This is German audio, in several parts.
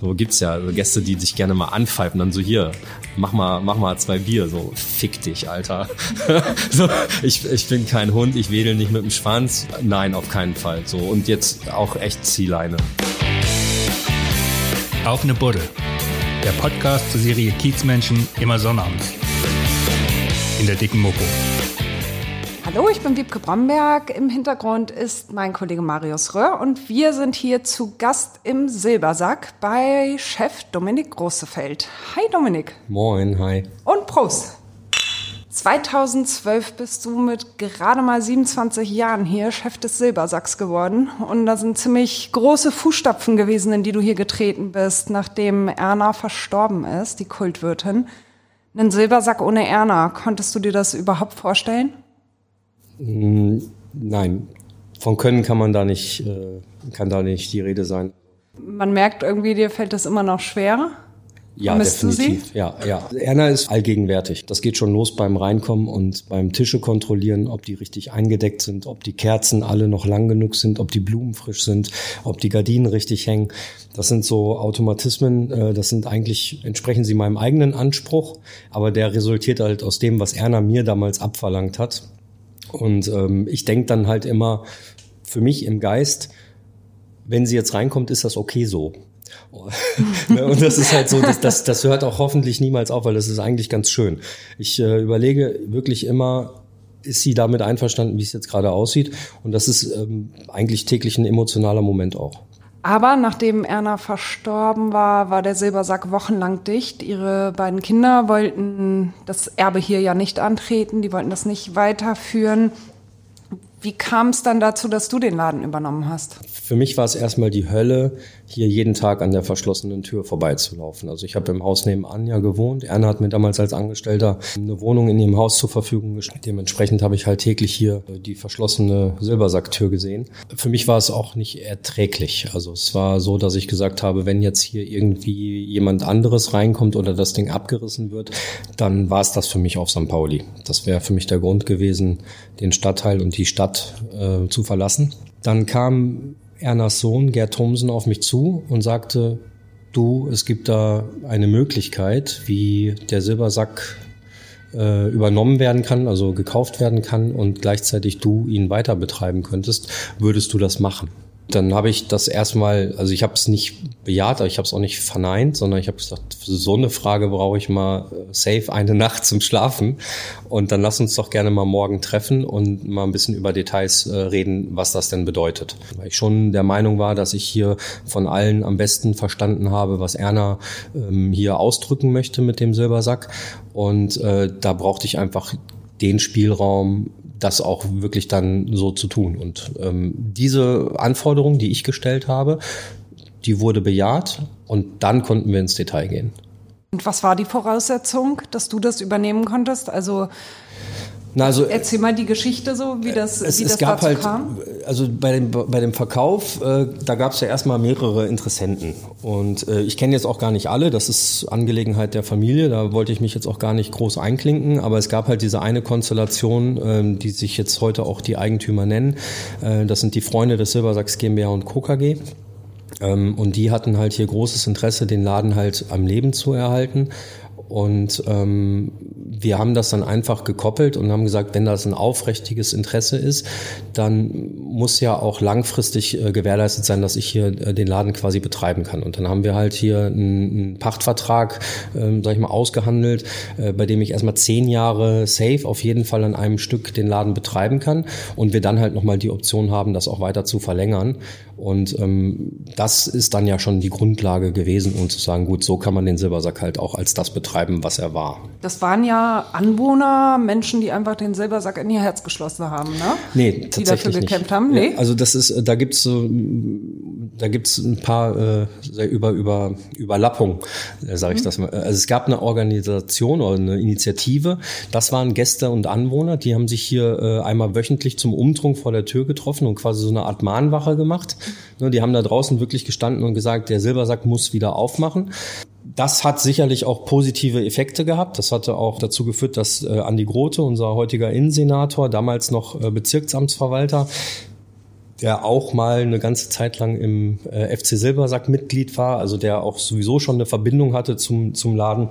So gibt's ja Gäste, die sich gerne mal anpfeifen, dann so hier, mach mal, mach mal zwei Bier, so fick dich, Alter. so, ich, ich bin kein Hund, ich wedel nicht mit dem Schwanz. Nein, auf keinen Fall. So und jetzt auch echt Zieleine. Auf eine Buddel. Der Podcast zur Serie Kiezmenschen immer sonnabends. In der dicken Mopo. Hallo, ich bin Wiebke Bromberg. Im Hintergrund ist mein Kollege Marius Röhr und wir sind hier zu Gast im Silbersack bei Chef Dominik Großefeld. Hi Dominik. Moin, hi. Und Prost. 2012 bist du mit gerade mal 27 Jahren hier Chef des Silbersacks geworden. Und da sind ziemlich große Fußstapfen gewesen, in die du hier getreten bist, nachdem Erna verstorben ist, die Kultwirtin. Einen Silbersack ohne Erna, konntest du dir das überhaupt vorstellen? Mm, nein, von Können kann man da nicht, äh, kann da nicht die Rede sein. Man merkt irgendwie, dir fällt das immer noch schwer. Ja, Vermisst definitiv. Ja, ja. Erna ist allgegenwärtig. Das geht schon los beim Reinkommen und beim Tische kontrollieren, ob die richtig eingedeckt sind, ob die Kerzen alle noch lang genug sind, ob die Blumen frisch sind, ob die Gardinen richtig hängen. Das sind so Automatismen, äh, das sind eigentlich, entsprechen sie meinem eigenen Anspruch, aber der resultiert halt aus dem, was Erna mir damals abverlangt hat. Und ähm, ich denke dann halt immer für mich im Geist, wenn sie jetzt reinkommt, ist das okay so. und das ist halt so, das, das, das hört auch hoffentlich niemals auf, weil das ist eigentlich ganz schön. Ich äh, überlege wirklich immer, ist sie damit einverstanden, wie es jetzt gerade aussieht? Und das ist ähm, eigentlich täglich ein emotionaler Moment auch. Aber nachdem Erna verstorben war, war der Silbersack wochenlang dicht. Ihre beiden Kinder wollten das Erbe hier ja nicht antreten, die wollten das nicht weiterführen. Wie kam es dann dazu, dass du den Laden übernommen hast? Für mich war es erstmal die Hölle, hier jeden Tag an der verschlossenen Tür vorbeizulaufen. Also ich habe im Haus nebenan ja gewohnt. Erna hat mir damals als Angestellter eine Wohnung in ihrem Haus zur Verfügung gestellt. Dementsprechend habe ich halt täglich hier die verschlossene Silbersacktür gesehen. Für mich war es auch nicht erträglich. Also es war so, dass ich gesagt habe, wenn jetzt hier irgendwie jemand anderes reinkommt oder das Ding abgerissen wird, dann war es das für mich auf St. Pauli. Das wäre für mich der Grund gewesen, den Stadtteil und die Stadt äh, zu verlassen. Dann kam Ernas Sohn Gerd Thomsen auf mich zu und sagte, du, es gibt da eine Möglichkeit, wie der Silbersack äh, übernommen werden kann, also gekauft werden kann und gleichzeitig du ihn weiter betreiben könntest, würdest du das machen? Dann habe ich das erstmal, also ich habe es nicht bejaht, aber ich habe es auch nicht verneint, sondern ich habe gesagt, so eine Frage brauche ich mal äh, safe eine Nacht zum Schlafen. Und dann lass uns doch gerne mal morgen treffen und mal ein bisschen über Details äh, reden, was das denn bedeutet. Weil ich schon der Meinung war, dass ich hier von allen am besten verstanden habe, was Erna ähm, hier ausdrücken möchte mit dem Silbersack. Und äh, da brauchte ich einfach den Spielraum, das auch wirklich dann so zu tun. Und ähm, diese Anforderung, die ich gestellt habe, die wurde bejaht und dann konnten wir ins Detail gehen. Und was war die Voraussetzung, dass du das übernehmen konntest? Also na, also, Erzähl mal die Geschichte so, wie das, es, wie es das gab dazu halt, kam. Also bei dem, bei dem Verkauf, äh, da gab es ja erstmal mehrere Interessenten. Und äh, ich kenne jetzt auch gar nicht alle, das ist Angelegenheit der Familie, da wollte ich mich jetzt auch gar nicht groß einklinken, aber es gab halt diese eine Konstellation, äh, die sich jetzt heute auch die Eigentümer nennen. Äh, das sind die Freunde des Silbersacks GmbH und Co. KG. Ähm, und die hatten halt hier großes Interesse, den Laden halt am Leben zu erhalten. Und ähm, wir haben das dann einfach gekoppelt und haben gesagt, wenn das ein aufrichtiges Interesse ist, dann muss ja auch langfristig äh, gewährleistet sein, dass ich hier äh, den Laden quasi betreiben kann. Und dann haben wir halt hier einen, einen Pachtvertrag, äh, sag ich mal, ausgehandelt, äh, bei dem ich erstmal zehn Jahre safe auf jeden Fall an einem Stück den Laden betreiben kann und wir dann halt nochmal die Option haben, das auch weiter zu verlängern. Und ähm, das ist dann ja schon die Grundlage gewesen, um zu sagen, gut, so kann man den Silbersack halt auch als das betreiben, was er war. Das waren ja Anwohner, Menschen, die einfach den Silbersack in ihr Herz geschlossen haben, ne? Nee, die tatsächlich dafür nicht. gekämpft haben. Nee? Ja, also das ist, da gibt's so, da gibt's ein paar äh, über über Überlappung, äh, sage ich das mal. Also es gab eine Organisation oder eine Initiative. Das waren Gäste und Anwohner, die haben sich hier äh, einmal wöchentlich zum Umtrunk vor der Tür getroffen und quasi so eine Art Mahnwache gemacht. Ne, die haben da draußen wirklich gestanden und gesagt, der Silbersack muss wieder aufmachen. Das hat sicherlich auch positive Effekte gehabt. Das hatte auch dazu geführt, dass äh, Andi Grote, unser heutiger Innensenator, damals noch äh, Bezirksamtsverwalter, der auch mal eine ganze Zeit lang im äh, FC Silbersack Mitglied war, also der auch sowieso schon eine Verbindung hatte zum, zum Laden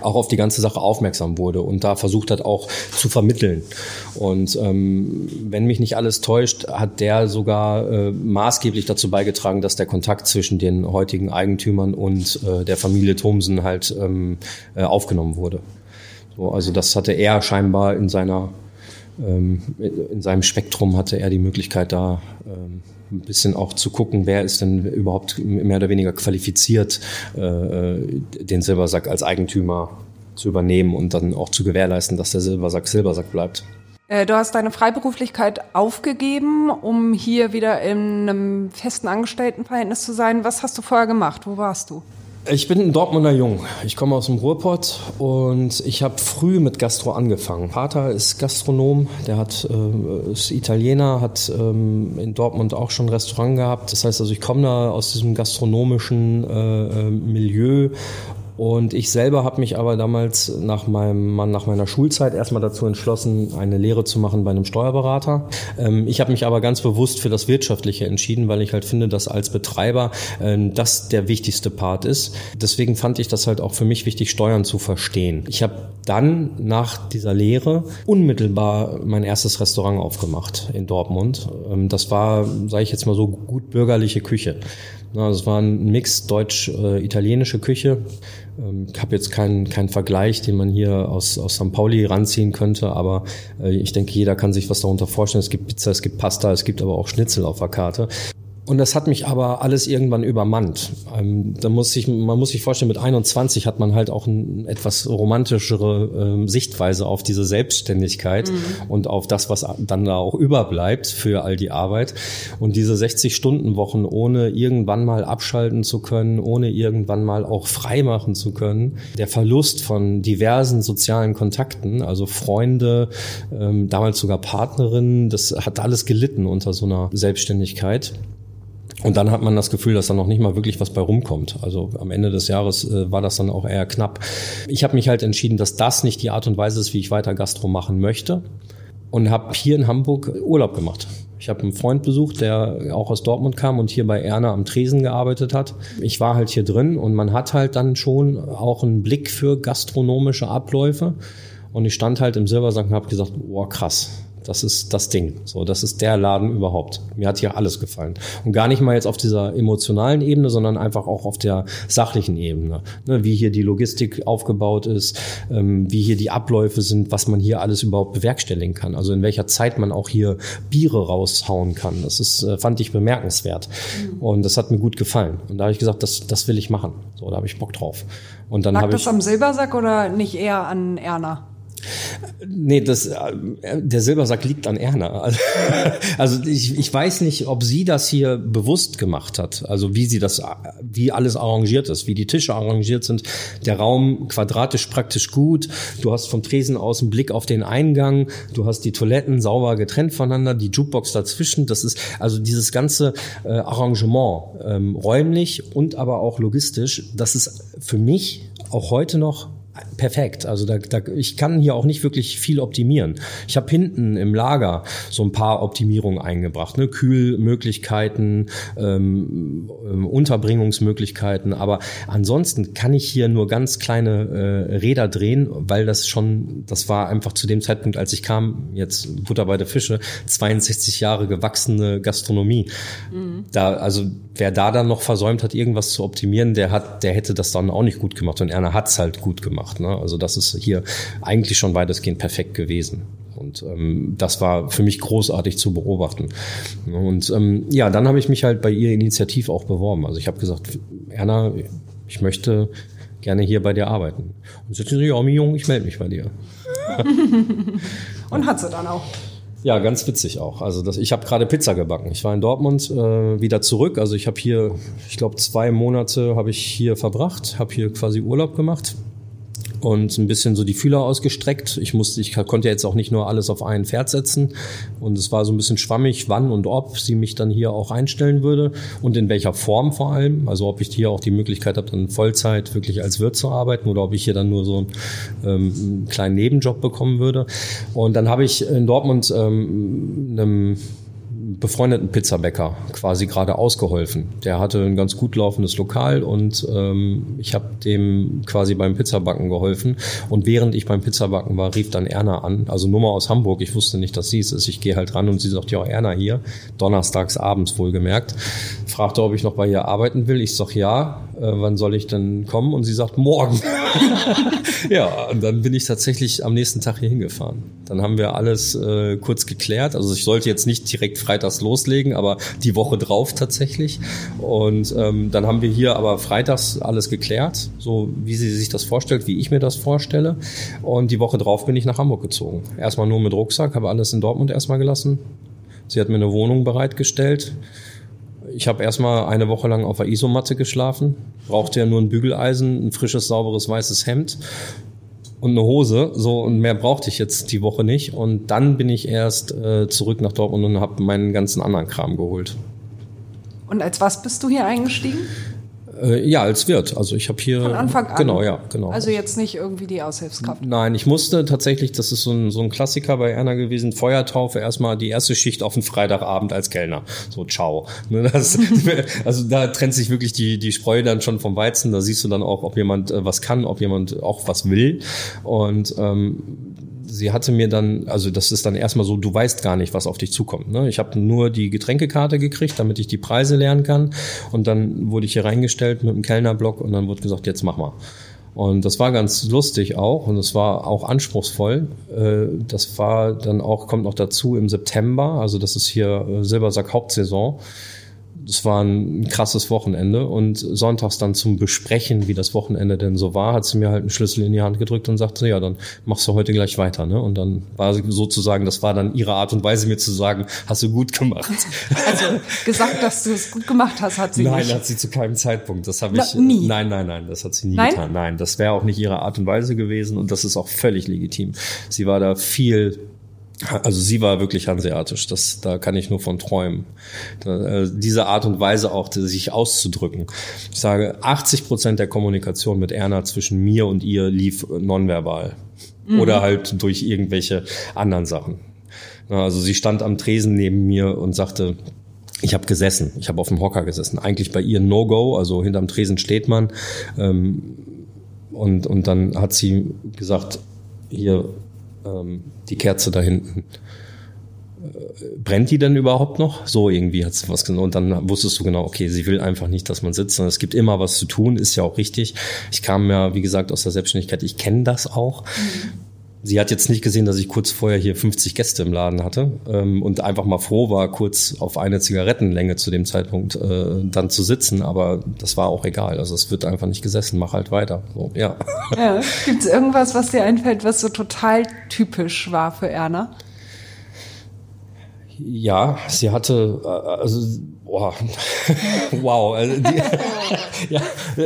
auch auf die ganze Sache aufmerksam wurde und da versucht hat auch zu vermitteln. Und ähm, wenn mich nicht alles täuscht, hat der sogar äh, maßgeblich dazu beigetragen, dass der Kontakt zwischen den heutigen Eigentümern und äh, der Familie Thomsen halt ähm, äh, aufgenommen wurde. So, also das hatte er scheinbar in seiner ähm, in seinem Spektrum hatte er die Möglichkeit, da ähm, ein bisschen auch zu gucken, wer ist denn überhaupt mehr oder weniger qualifiziert, äh, den Silbersack als Eigentümer zu übernehmen und dann auch zu gewährleisten, dass der Silbersack Silbersack bleibt. Äh, du hast deine Freiberuflichkeit aufgegeben, um hier wieder in einem festen Angestelltenverhältnis zu sein. Was hast du vorher gemacht? Wo warst du? Ich bin ein Dortmunder Jung. Ich komme aus dem Ruhrpott und ich habe früh mit Gastro angefangen. Vater ist Gastronom, der hat, äh, ist Italiener, hat ähm, in Dortmund auch schon ein Restaurant gehabt. Das heißt also, ich komme da aus diesem gastronomischen äh, äh Milieu und ich selber habe mich aber damals nach, meinem, nach meiner Schulzeit erstmal dazu entschlossen, eine Lehre zu machen bei einem Steuerberater. Ähm, ich habe mich aber ganz bewusst für das Wirtschaftliche entschieden, weil ich halt finde, dass als Betreiber äh, das der wichtigste Part ist. Deswegen fand ich das halt auch für mich wichtig, Steuern zu verstehen. Ich habe dann nach dieser Lehre unmittelbar mein erstes Restaurant aufgemacht in Dortmund. Ähm, das war, sage ich jetzt mal so, gut bürgerliche Küche. Das war ein Mix deutsch-italienische Küche. Ähm, ich habe jetzt keinen, keinen Vergleich, den man hier aus, aus St. Pauli ranziehen könnte, aber äh, ich denke, jeder kann sich was darunter vorstellen. Es gibt Pizza, es gibt Pasta, es gibt aber auch Schnitzel auf der Karte. Und das hat mich aber alles irgendwann übermannt. Ähm, da muss ich, man muss sich vorstellen, mit 21 hat man halt auch eine etwas romantischere ähm, Sichtweise auf diese Selbstständigkeit mhm. und auf das, was dann da auch überbleibt für all die Arbeit. Und diese 60-Stunden-Wochen ohne irgendwann mal abschalten zu können, ohne irgendwann mal auch frei machen zu können. Der Verlust von diversen sozialen Kontakten, also Freunde, ähm, damals sogar Partnerinnen, das hat alles gelitten unter so einer Selbstständigkeit. Und dann hat man das Gefühl, dass da noch nicht mal wirklich was bei rumkommt. Also am Ende des Jahres äh, war das dann auch eher knapp. Ich habe mich halt entschieden, dass das nicht die Art und Weise ist, wie ich weiter Gastro machen möchte. Und habe hier in Hamburg Urlaub gemacht. Ich habe einen Freund besucht, der auch aus Dortmund kam und hier bei Erna am Tresen gearbeitet hat. Ich war halt hier drin und man hat halt dann schon auch einen Blick für gastronomische Abläufe. Und ich stand halt im Silbersack und habe gesagt, boah, krass, das ist das Ding. So, das ist der Laden überhaupt. Mir hat hier alles gefallen. Und gar nicht mal jetzt auf dieser emotionalen Ebene, sondern einfach auch auf der sachlichen Ebene. Ne, wie hier die Logistik aufgebaut ist, ähm, wie hier die Abläufe sind, was man hier alles überhaupt bewerkstelligen kann. Also in welcher Zeit man auch hier Biere raushauen kann. Das ist, äh, fand ich bemerkenswert. Mhm. Und das hat mir gut gefallen. Und da habe ich gesagt, das, das will ich machen. So, da habe ich Bock drauf. Und dann Lag das ich, am Silbersack oder nicht eher an Erna? Nee, das, äh, der Silbersack liegt an Erna. Also ich, ich weiß nicht, ob sie das hier bewusst gemacht hat. Also wie sie das, wie alles arrangiert ist, wie die Tische arrangiert sind. Der Raum quadratisch praktisch gut. Du hast vom Tresen aus einen Blick auf den Eingang. Du hast die Toiletten sauber getrennt voneinander, die Jukebox dazwischen. Das ist also dieses ganze äh, Arrangement, ähm, räumlich und aber auch logistisch. Das ist für mich auch heute noch perfekt. Also da, da, ich kann hier auch nicht wirklich viel optimieren. Ich habe hinten im Lager so ein paar Optimierungen eingebracht, ne? Kühlmöglichkeiten, ähm, ähm, Unterbringungsmöglichkeiten, aber ansonsten kann ich hier nur ganz kleine äh, Räder drehen, weil das schon, das war einfach zu dem Zeitpunkt, als ich kam, jetzt Butter bei der Fische, 62 Jahre gewachsene Gastronomie. Mhm. Da, also wer da dann noch versäumt hat, irgendwas zu optimieren, der hat, der hätte das dann auch nicht gut gemacht und Erna hat's halt gut gemacht. Ne? Also das ist hier eigentlich schon weitestgehend perfekt gewesen. Und ähm, das war für mich großartig zu beobachten. Und ähm, ja, dann habe ich mich halt bei ihr initiativ auch beworben. Also ich habe gesagt, Erna, ich möchte gerne hier bei dir arbeiten. Und sie hat gesagt, ja, Jung, ich melde mich bei dir. Und hat sie dann auch. Ja, ganz witzig auch. Also das, ich habe gerade Pizza gebacken. Ich war in Dortmund äh, wieder zurück. Also ich habe hier, ich glaube, zwei Monate habe ich hier verbracht, habe hier quasi Urlaub gemacht und ein bisschen so die Fühler ausgestreckt. Ich musste, ich konnte jetzt auch nicht nur alles auf ein Pferd setzen und es war so ein bisschen schwammig, wann und ob sie mich dann hier auch einstellen würde und in welcher Form vor allem. Also ob ich hier auch die Möglichkeit habe, dann Vollzeit wirklich als Wirt zu arbeiten oder ob ich hier dann nur so einen, ähm, einen kleinen Nebenjob bekommen würde. Und dann habe ich in Dortmund ähm, einem befreundeten Pizzabäcker quasi gerade ausgeholfen. Der hatte ein ganz gut laufendes Lokal und ähm, ich habe dem quasi beim Pizzabacken geholfen. Und während ich beim Pizzabacken war, rief dann Erna an, also Nummer aus Hamburg. Ich wusste nicht, dass sie es ist. Ich gehe halt ran und sie sagt, ja, Erna hier, donnerstags abends wohlgemerkt. Fragte, ob ich noch bei ihr arbeiten will. Ich sag ja, äh, wann soll ich denn kommen? Und sie sagt, morgen. ja, und dann bin ich tatsächlich am nächsten Tag hier hingefahren. Dann haben wir alles äh, kurz geklärt. Also ich sollte jetzt nicht direkt freitags loslegen, aber die Woche drauf tatsächlich. Und ähm, dann haben wir hier aber freitags alles geklärt, so wie sie sich das vorstellt, wie ich mir das vorstelle. Und die Woche drauf bin ich nach Hamburg gezogen. Erstmal nur mit Rucksack, habe alles in Dortmund erstmal gelassen. Sie hat mir eine Wohnung bereitgestellt. Ich habe erstmal eine Woche lang auf der Isomatte geschlafen, brauchte ja nur ein Bügeleisen, ein frisches, sauberes, weißes Hemd und eine Hose. So und mehr brauchte ich jetzt die Woche nicht. Und dann bin ich erst äh, zurück nach Dortmund und habe meinen ganzen anderen Kram geholt. Und als was bist du hier eingestiegen? Äh, ja, als Wirt. Also ich habe hier von Anfang an. Genau, ja, genau. Also jetzt nicht irgendwie die Aushilfskraft. Nein, ich musste tatsächlich, das ist so ein, so ein Klassiker bei Erna gewesen, Feuertaufe erstmal die erste Schicht auf den Freitagabend als Kellner. So ciao. Ne, das, also da trennt sich wirklich die die Spreu dann schon vom Weizen. Da siehst du dann auch, ob jemand äh, was kann, ob jemand auch was will. Und ähm, sie hatte mir dann, also das ist dann erstmal so, du weißt gar nicht, was auf dich zukommt. Ne? Ich habe nur die Getränkekarte gekriegt, damit ich die Preise lernen kann. Und dann wurde ich hier reingestellt mit dem Kellnerblock und dann wurde gesagt, jetzt mach mal. Und das war ganz lustig auch und es war auch anspruchsvoll. Äh, das war dann auch, kommt noch dazu im September, also das ist hier äh, Silbersack Hauptsaison es war ein krasses Wochenende und sonntags dann zum Besprechen, wie das Wochenende denn so war, hat sie mir halt einen Schlüssel in die Hand gedrückt und sagte, ja, dann machst du heute gleich weiter. Ne? Und dann war sozusagen, das war dann ihre Art und Weise, mir zu sagen, hast du gut gemacht. Also gesagt, dass du es gut gemacht hast, hat sie nein, nicht. Nein, hat sie zu keinem Zeitpunkt. Das habe ich. nie. Nein, nein, nein, das hat sie nie nein? getan. Nein, das wäre auch nicht ihre Art und Weise gewesen und das ist auch völlig legitim. Sie war da viel also sie war wirklich hanseatisch, das, da kann ich nur von träumen. Da, äh, diese Art und Weise auch, sich auszudrücken. Ich sage, 80 Prozent der Kommunikation mit Erna zwischen mir und ihr lief nonverbal. Mhm. Oder halt durch irgendwelche anderen Sachen. Also sie stand am Tresen neben mir und sagte, ich habe gesessen, ich habe auf dem Hocker gesessen. Eigentlich bei ihr No-Go, also hinterm Tresen steht man. Ähm, und, und dann hat sie gesagt, hier ähm, die Kerze da hinten. Äh, brennt die denn überhaupt noch? So irgendwie hat sie was genau. Und dann wusstest du genau, okay, sie will einfach nicht, dass man sitzt. Und es gibt immer was zu tun, ist ja auch richtig. Ich kam ja, wie gesagt, aus der Selbstständigkeit. Ich kenne das auch. Mhm sie hat jetzt nicht gesehen, dass ich kurz vorher hier 50 Gäste im Laden hatte ähm, und einfach mal froh war, kurz auf eine Zigarettenlänge zu dem Zeitpunkt äh, dann zu sitzen. Aber das war auch egal. Also es wird einfach nicht gesessen. Mach halt weiter. So, ja. ja. Gibt es irgendwas, was dir einfällt, was so total typisch war für Erna? Ja, sie hatte, äh, also Boah. wow. Also die, ja,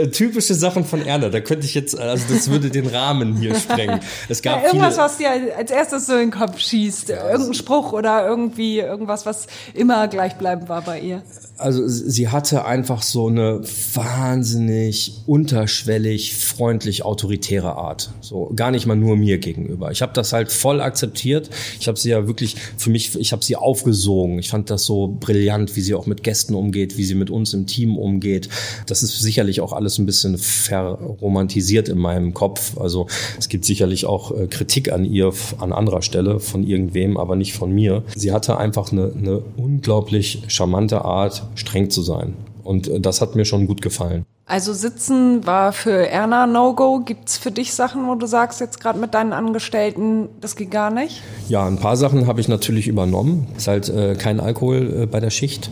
typische Sachen von Erna. Da könnte ich jetzt, also das würde den Rahmen hier sprengen. Es gab ja, irgendwas, viele, was dir als erstes so in den Kopf schießt. Irgendein Spruch oder irgendwie irgendwas, was immer gleichbleibend war bei ihr also sie hatte einfach so eine wahnsinnig unterschwellig, freundlich, autoritäre Art. So gar nicht mal nur mir gegenüber. Ich habe das halt voll akzeptiert. Ich habe sie ja wirklich für mich, ich habe sie aufgesogen. Ich fand das so brillant, wie sie auch mit Gästen umgeht, wie sie mit uns im Team umgeht. Das ist sicherlich auch alles ein bisschen verromantisiert in meinem Kopf. Also es gibt sicherlich auch äh, Kritik an ihr an anderer Stelle von irgendwem, aber nicht von mir. Sie hatte einfach eine, eine unglaublich charmante Art, streng zu sein. Und äh, das hat mir schon gut gefallen. Also sitzen war für Erna No-Go. Gibt's für dich Sachen, wo du sagst, jetzt gerade mit deinen Angestellten, das geht gar nicht? Ja, ein paar Sachen habe ich natürlich übernommen. Ist halt äh, kein Alkohol äh, bei der Schicht.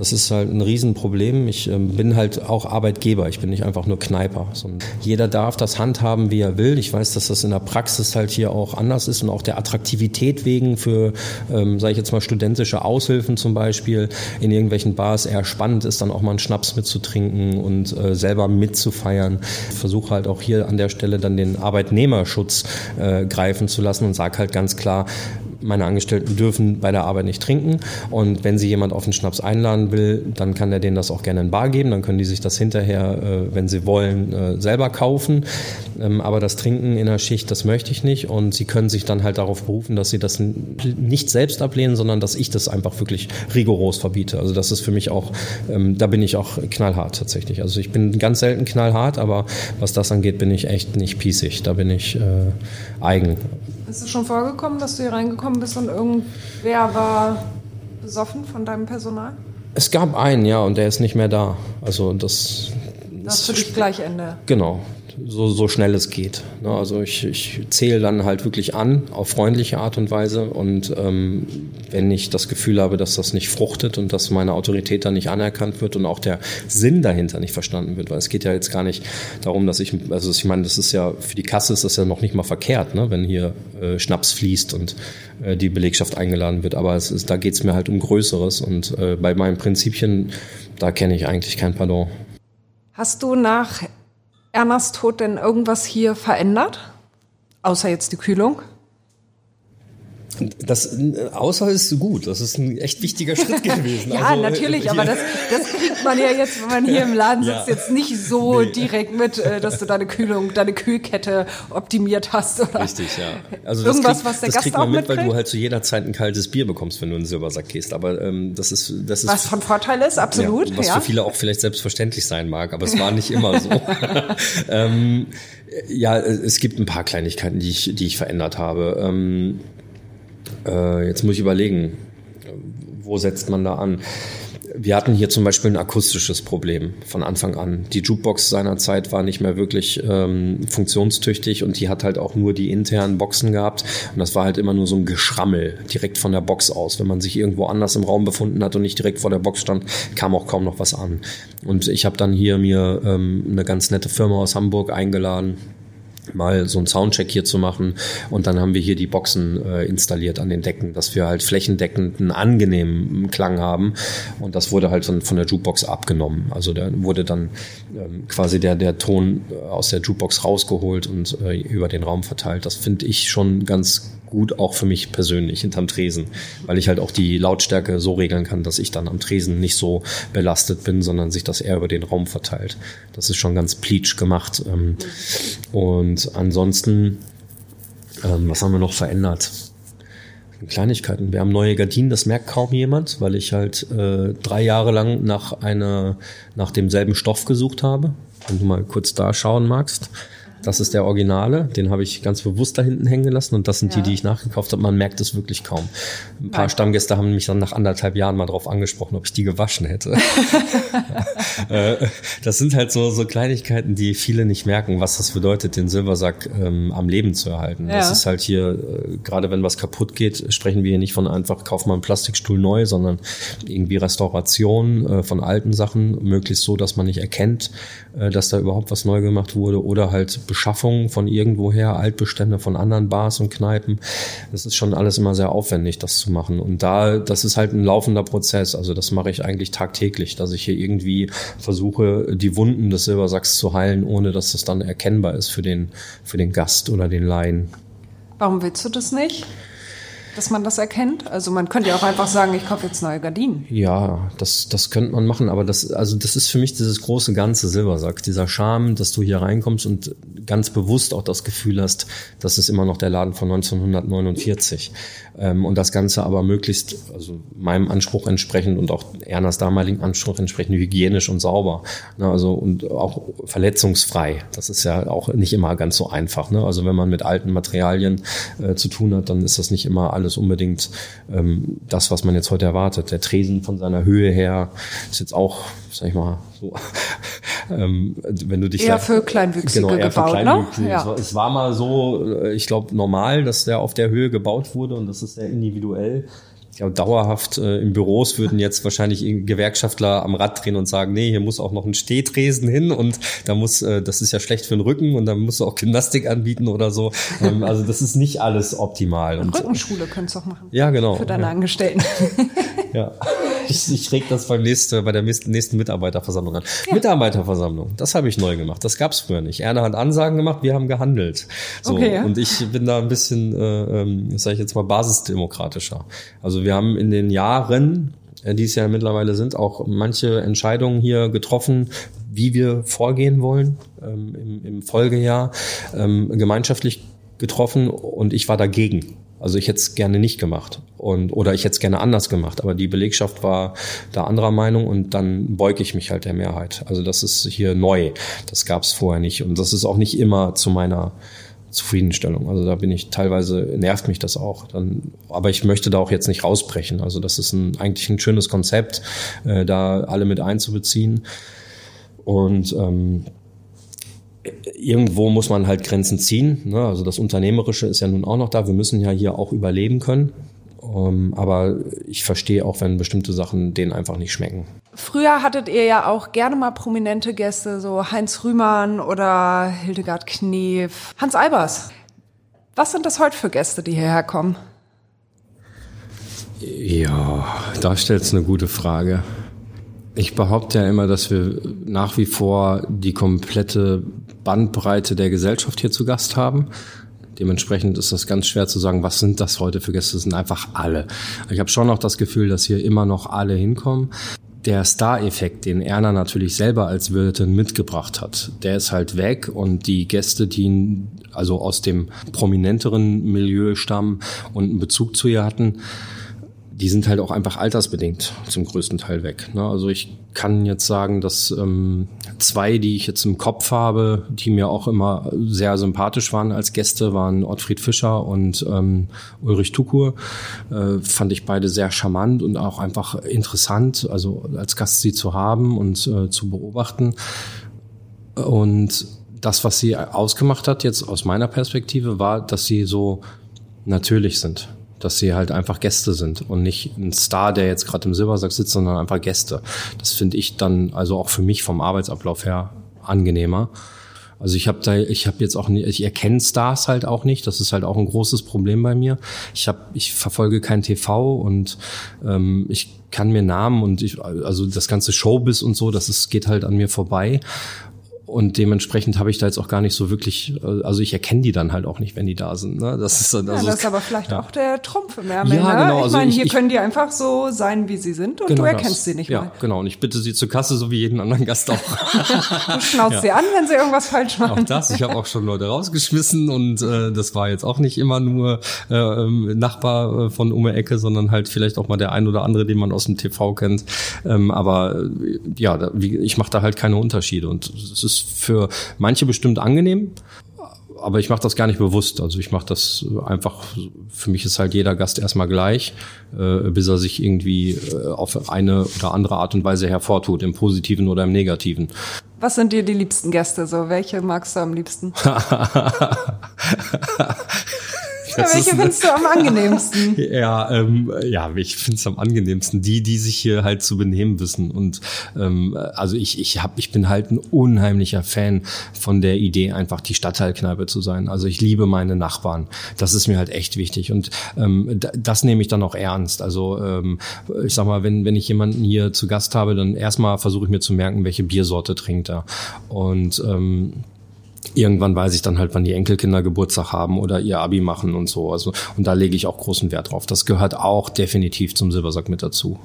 Das ist halt ein Riesenproblem. Ich ähm, bin halt auch Arbeitgeber. Ich bin nicht einfach nur Kneiper. Jeder darf das handhaben, wie er will. Ich weiß, dass das in der Praxis halt hier auch anders ist und auch der Attraktivität wegen für, ähm, sage ich jetzt mal, studentische Aushilfen zum Beispiel in irgendwelchen Bars eher spannend ist, dann auch mal einen Schnaps mitzutrinken und äh, selber mitzufeiern. Ich versuche halt auch hier an der Stelle dann den Arbeitnehmerschutz äh, greifen zu lassen und sage halt ganz klar, meine Angestellten dürfen bei der Arbeit nicht trinken. Und wenn sie jemand auf den Schnaps einladen will, dann kann er denen das auch gerne in Bar geben. Dann können die sich das hinterher, äh, wenn sie wollen, äh, selber kaufen. Ähm, aber das Trinken in der Schicht, das möchte ich nicht. Und sie können sich dann halt darauf berufen, dass sie das nicht selbst ablehnen, sondern dass ich das einfach wirklich rigoros verbiete. Also das ist für mich auch, ähm, da bin ich auch knallhart tatsächlich. Also ich bin ganz selten knallhart, aber was das angeht, bin ich echt nicht pießig. Da bin ich äh, eigen. Ist es schon vorgekommen, dass du hier reingekommen bist und irgendwer war besoffen von deinem Personal? Es gab einen, ja, und der ist nicht mehr da. Also das. Das ist für dich gleich Ende. Genau, so, so schnell es geht. Ne? Also ich, ich zähle dann halt wirklich an, auf freundliche Art und Weise. Und ähm, wenn ich das Gefühl habe, dass das nicht fruchtet und dass meine Autorität dann nicht anerkannt wird und auch der Sinn dahinter nicht verstanden wird, weil es geht ja jetzt gar nicht darum, dass ich, also ich meine, das ist ja, für die Kasse ist das ja noch nicht mal verkehrt, ne? wenn hier äh, Schnaps fließt und äh, die Belegschaft eingeladen wird. Aber es ist, da geht es mir halt um Größeres. Und äh, bei meinen Prinzipien, da kenne ich eigentlich kein Pardon. Hast du nach Ernas Tod denn irgendwas hier verändert? Außer jetzt die Kühlung? Das außer ist gut. Das ist ein echt wichtiger Schritt gewesen. ja, also, natürlich, aber das, das kriegt man ja jetzt, wenn man hier im Laden sitzt, ja. jetzt nicht so nee. direkt mit, äh, dass du deine Kühlung, deine Kühlkette optimiert hast. Oder Richtig, ja. Also Irgendwas, krieg, was der das Gast kriegt man auch mit, mitkriegt? weil du halt zu jeder Zeit ein kaltes Bier bekommst, wenn du in den Silbersack gehst. Aber ähm, das ist, das ist was von Vorteil ist, absolut. Ja, was ja. für viele auch vielleicht selbstverständlich sein mag, aber es war nicht immer so. ähm, ja, es gibt ein paar Kleinigkeiten, die ich, die ich verändert habe. Ähm, äh, jetzt muss ich überlegen, wo setzt man da an? Wir hatten hier zum Beispiel ein akustisches Problem von Anfang an. Die Jukebox seinerzeit war nicht mehr wirklich ähm, funktionstüchtig und die hat halt auch nur die internen Boxen gehabt. Und das war halt immer nur so ein Geschrammel direkt von der Box aus. Wenn man sich irgendwo anders im Raum befunden hat und nicht direkt vor der Box stand, kam auch kaum noch was an. Und ich habe dann hier mir ähm, eine ganz nette Firma aus Hamburg eingeladen mal so einen Soundcheck hier zu machen. Und dann haben wir hier die Boxen äh, installiert an den Decken, dass wir halt flächendeckend einen angenehmen Klang haben. Und das wurde halt von, von der Jukebox abgenommen. Also da wurde dann ähm, quasi der, der Ton äh, aus der Jukebox rausgeholt und äh, über den Raum verteilt. Das finde ich schon ganz gut, auch für mich persönlich hinterm Tresen, weil ich halt auch die Lautstärke so regeln kann, dass ich dann am Tresen nicht so belastet bin, sondern sich das eher über den Raum verteilt. Das ist schon ganz pleatsch gemacht. Ähm, und ansonsten, ähm, was haben wir noch verändert? Kleinigkeiten. Wir haben neue Gardinen, das merkt kaum jemand, weil ich halt äh, drei Jahre lang nach einer, nach demselben Stoff gesucht habe. Wenn du mal kurz da schauen magst. Das ist der Originale, den habe ich ganz bewusst da hinten hängen gelassen und das sind ja. die, die ich nachgekauft habe. Man merkt es wirklich kaum. Ein paar Nein. Stammgäste haben mich dann nach anderthalb Jahren mal drauf angesprochen, ob ich die gewaschen hätte. Äh, das sind halt so, so Kleinigkeiten, die viele nicht merken, was das bedeutet, den Silbersack ähm, am Leben zu erhalten. Ja. Das ist halt hier, äh, gerade wenn was kaputt geht, sprechen wir hier nicht von einfach, kauf mal einen Plastikstuhl neu, sondern irgendwie Restauration äh, von alten Sachen, möglichst so, dass man nicht erkennt, dass da überhaupt was neu gemacht wurde oder halt Beschaffung von irgendwoher, Altbestände von anderen Bars und Kneipen. Das ist schon alles immer sehr aufwendig, das zu machen. Und da, das ist halt ein laufender Prozess. Also das mache ich eigentlich tagtäglich, dass ich hier irgendwie versuche, die Wunden des Silbersacks zu heilen, ohne dass das dann erkennbar ist für den, für den Gast oder den Laien. Warum willst du das nicht? Dass man das erkennt? Also man könnte ja auch einfach sagen, ich kaufe jetzt neue Gardinen. Ja, das, das könnte man machen, aber das, also das ist für mich dieses große ganze Silbersack, dieser Charme, dass du hier reinkommst und ganz bewusst auch das Gefühl hast, das ist immer noch der Laden von 1949. Ähm, und das Ganze aber möglichst, also meinem Anspruch entsprechend und auch Ernas damaligen Anspruch entsprechend hygienisch und sauber. Ne? Also und auch verletzungsfrei. Das ist ja auch nicht immer ganz so einfach. Ne? Also wenn man mit alten Materialien äh, zu tun hat, dann ist das nicht immer alles unbedingt ähm, das, was man jetzt heute erwartet. Der Tresen von seiner Höhe her ist jetzt auch, sag ich mal, so, ähm, wenn du dich eher für Kleinwüchsige genau, eher gebaut, für Kleinwüchsige. ne? Ja. Es war mal so, äh, ich glaube, normal, dass der auf der Höhe gebaut wurde und das ist sehr individuell. Glaube, dauerhaft äh, in Büros würden jetzt wahrscheinlich Gewerkschaftler am Rad drehen und sagen, nee, hier muss auch noch ein Stehtresen hin und da muss, äh, das ist ja schlecht für den Rücken und dann musst du auch Gymnastik anbieten oder so. Ähm, also das ist nicht alles optimal. Und, Rückenschule könntest du auch machen. Ja, genau. Für deine ja. Angestellten. ja. ich, ich reg das beim nächsten, bei der nächsten Mitarbeiterversammlung an. Ja. Mitarbeiterversammlung, das habe ich neu gemacht. Das gab's früher nicht. Erna hat Ansagen gemacht, wir haben gehandelt. So, okay, ja. Und ich bin da ein bisschen, äh, ähm, sage ich jetzt mal, basisdemokratischer. Also wir haben in den Jahren äh, die es ja mittlerweile sind, auch manche Entscheidungen hier getroffen, wie wir vorgehen wollen ähm, im, im Folgejahr, ähm, gemeinschaftlich getroffen und ich war dagegen. Also ich hätte es gerne nicht gemacht und oder ich hätte es gerne anders gemacht, aber die Belegschaft war da anderer Meinung und dann beuge ich mich halt der Mehrheit. Also das ist hier neu, das gab es vorher nicht und das ist auch nicht immer zu meiner Zufriedenstellung. Also da bin ich teilweise nervt mich das auch. Dann, aber ich möchte da auch jetzt nicht rausbrechen. Also das ist ein, eigentlich ein schönes Konzept, äh, da alle mit einzubeziehen und ähm, irgendwo muss man halt Grenzen ziehen. Ne? Also das Unternehmerische ist ja nun auch noch da. Wir müssen ja hier auch überleben können. Um, ähm, aber ich verstehe auch, wenn bestimmte Sachen denen einfach nicht schmecken. Früher hattet ihr ja auch gerne mal prominente Gäste, so Heinz Rühmann oder Hildegard Knef, Hans Albers. Was sind das heute für Gäste, die hierher kommen? Ja, da stellt eine gute Frage. Ich behaupte ja immer, dass wir nach wie vor die komplette Bandbreite der Gesellschaft hier zu Gast haben. Dementsprechend ist das ganz schwer zu sagen, was sind das heute für Gäste? Das sind einfach alle. Ich habe schon noch das Gefühl, dass hier immer noch alle hinkommen. Der Star-Effekt, den Erna natürlich selber als Wirtin mitgebracht hat, der ist halt weg und die Gäste, die also aus dem prominenteren Milieu stammen und einen Bezug zu ihr hatten, die sind halt auch einfach altersbedingt zum größten Teil weg. Ne? Also ich kann jetzt sagen, dass ähm, zwei, die ich jetzt im Kopf habe, die mir auch immer sehr sympathisch waren als Gäste, waren Ottfried Fischer und ähm, Ulrich Tukur. Äh, fand ich beide sehr charmant und auch einfach interessant, also als Gast sie zu haben und äh, zu beobachten. Und das, was sie ausgemacht hat, jetzt aus meiner Perspektive, war, dass sie so natürlich sind dass sie halt einfach Gäste sind und nicht ein Star, der jetzt gerade im Silbersack sitzt, sondern einfach Gäste. Das finde ich dann also auch für mich vom Arbeitsablauf her angenehmer. Also ich habe da, ich habe jetzt auch, nicht, ich erkenne Stars halt auch nicht. Das ist halt auch ein großes Problem bei mir. Ich habe, ich verfolge kein TV und ähm, ich kann mir Namen und ich, also das ganze Showbiz und so, das ist, geht halt an mir vorbei. Und dementsprechend habe ich da jetzt auch gar nicht so wirklich, äh, also ich erkenne die dann halt auch nicht, wenn die da sind. Ne? Das ist, also, ja, das ist aber vielleicht ja. auch der Trumpf im Ärmel. Ja, ne? genau. Ich also meine, hier ich, können die einfach so sein, wie sie sind und genau du erkennst das. sie nicht ja, mal. genau. Und ich bitte sie zur Kasse, so wie jeden anderen Gast auch. du schnauzt ja. sie an, wenn sie irgendwas falsch machen. Auch das. Ich habe auch schon Leute rausgeschmissen und äh, das war jetzt auch nicht immer nur äh, ähm, Nachbar äh, von um die Ecke, sondern halt vielleicht auch mal der ein oder andere, den man aus dem TV kennt. Ähm, aber äh, ja, wie, ich mache da halt keine Unterschiede und es ist für manche bestimmt angenehm, aber ich mache das gar nicht bewusst. Also ich mache das einfach, für mich ist halt jeder Gast erstmal gleich, äh, bis er sich irgendwie äh, auf eine oder andere Art und Weise hervortut, im Positiven oder im Negativen. Was sind dir die liebsten Gäste so? Welche magst du am liebsten? Ja, welche findest du am angenehmsten? ja, ähm, ja, ich finde es am angenehmsten. Die, die sich hier halt zu benehmen wissen. Und ähm, also ich, ich hab, ich bin halt ein unheimlicher Fan von der Idee, einfach die Stadtteilkneipe zu sein. Also ich liebe meine Nachbarn. Das ist mir halt echt wichtig. Und ähm, das nehme ich dann auch ernst. Also ähm, ich sag mal, wenn, wenn ich jemanden hier zu Gast habe, dann erstmal versuche ich mir zu merken, welche Biersorte trinkt er. Und ähm, irgendwann weiß ich dann halt, wann die Enkelkinder Geburtstag haben oder ihr Abi machen und so. Also, und da lege ich auch großen Wert drauf. Das gehört auch definitiv zum Silbersack mit dazu.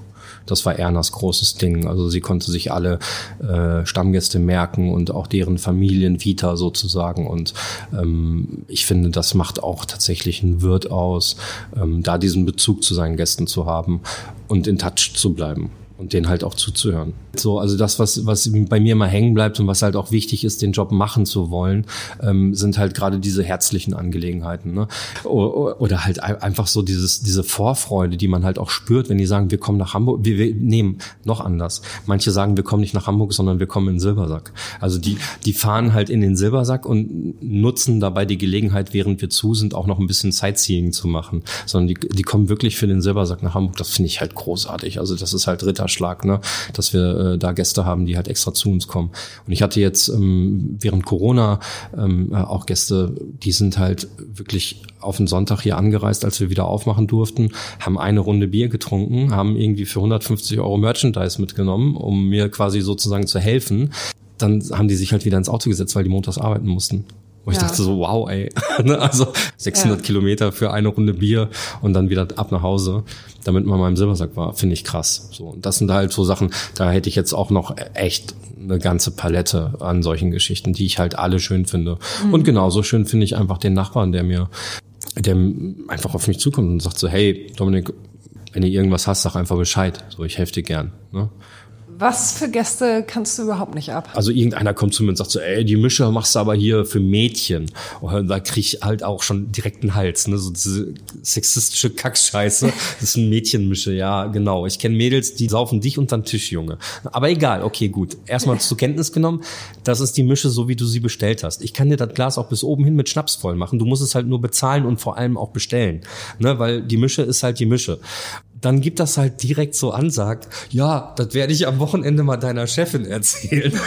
Das war Ernas großes Ding. Also sie konnte sich alle äh, Stammgäste merken und auch deren Familien Vita sozusagen. Und ähm, ich finde, das macht auch tatsächlich einen Wirt aus, ähm, da diesen Bezug zu seinen Gästen zu haben und in Touch zu bleiben und denen halt auch zuzuhören. So, also das, was, was bei mir mal hängen bleibt und was halt auch wichtig ist, den Job machen zu wollen, ähm, sind halt gerade diese herzlichen Angelegenheiten. Ne? Oder halt einfach so dieses, diese Vorfreude, die man halt auch spürt, wenn die sagen, wir kommen nach Hamburg, wir, wir nehmen noch anders. Manche sagen, wir kommen nicht nach Hamburg, sondern wir kommen in den Silbersack. Also die, die fahren halt in den Silbersack und nutzen dabei die Gelegenheit, während wir zu sind, auch noch ein bisschen Sightseeing zu machen. Sondern die, die kommen wirklich für den Silbersack nach Hamburg. Das finde ich halt großartig. Also das ist halt Ritter Ritterschlag, ne? dass wir äh, da Gäste haben, die halt extra zu uns kommen. Und ich hatte jetzt ähm, während Corona ähm, äh, auch Gäste, die sind halt wirklich auf den Sonntag hier angereist, als wir wieder aufmachen durften, haben eine Runde Bier getrunken, haben irgendwie für 150 Euro Merchandise mitgenommen, um mir quasi sozusagen zu helfen. Dann haben die sich halt wieder ins Auto gesetzt, weil die montags arbeiten mussten. Wo ich dachte so, wow, ey. Ne, also 600 ja. Kilometer für eine Runde Bier und dann wieder ab nach Hause, damit man mal im Silbersack war, finde ich krass. So, und das sind halt so Sachen, da hätte ich jetzt auch noch echt eine ganze Palette an solchen Geschichten, die ich halt alle schön finde. Mhm. Und genauso schön finde ich einfach den Nachbarn, der mir, der einfach auf mich zukommt und sagt so, hey, Dominik, wenn du irgendwas hast, sag einfach Bescheid. So, ich helfe dir gern. Ne? Was für Gäste kannst du überhaupt nicht ab? Also irgendeiner kommt zu mir und sagt so, ey, die Mische machst du aber hier für Mädchen. Und da krieg ich halt auch schon direkt einen Hals, ne? So diese sexistische Kackscheiße. Das ist ein Mädchenmische, ja, genau. Ich kenne Mädels, die saufen dich unter den Tisch, Junge. Aber egal, okay, gut. Erstmal zur Kenntnis genommen, das ist die Mische, so wie du sie bestellt hast. Ich kann dir das Glas auch bis oben hin mit Schnaps voll machen. Du musst es halt nur bezahlen und vor allem auch bestellen. Ne? Weil die Mische ist halt die Mische dann gibt das halt direkt so ansagt, ja, das werde ich am Wochenende mal deiner Chefin erzählen.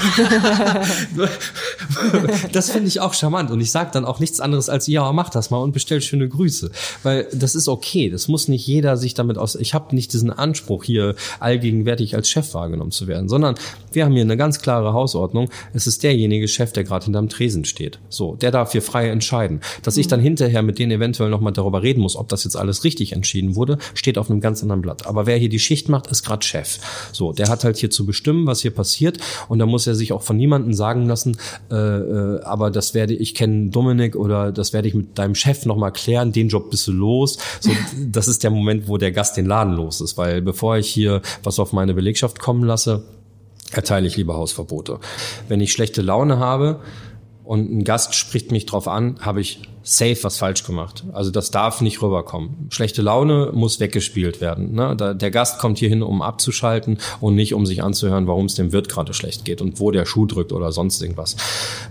das finde ich auch charmant und ich sage dann auch nichts anderes als, ja, mach das mal und bestell schöne Grüße, weil das ist okay, das muss nicht jeder sich damit aus, ich habe nicht diesen Anspruch hier allgegenwärtig als Chef wahrgenommen zu werden, sondern wir haben hier eine ganz klare Hausordnung, es ist derjenige Chef, der gerade hinterm Tresen steht. So, der darf hier frei entscheiden. Dass ich dann hinterher mit denen eventuell nochmal darüber reden muss, ob das jetzt alles richtig entschieden wurde, steht auf einem ganz anderen Blatt. Aber wer hier die Schicht macht, ist gerade Chef. So, der hat halt hier zu bestimmen, was hier passiert. Und da muss er sich auch von niemandem sagen lassen, äh, äh, aber das werde ich kennen Dominik oder das werde ich mit deinem Chef nochmal klären, den Job bist du los. So, das ist der Moment, wo der Gast den Laden los ist. Weil bevor ich hier was auf meine Belegschaft kommen lasse, erteile ich lieber Hausverbote. Wenn ich schlechte Laune habe, und ein Gast spricht mich drauf an, habe ich safe was falsch gemacht. Also das darf nicht rüberkommen. Schlechte Laune muss weggespielt werden. Ne? der Gast kommt hier hin, um abzuschalten und nicht um sich anzuhören, warum es dem Wirt gerade schlecht geht und wo der Schuh drückt oder sonst irgendwas.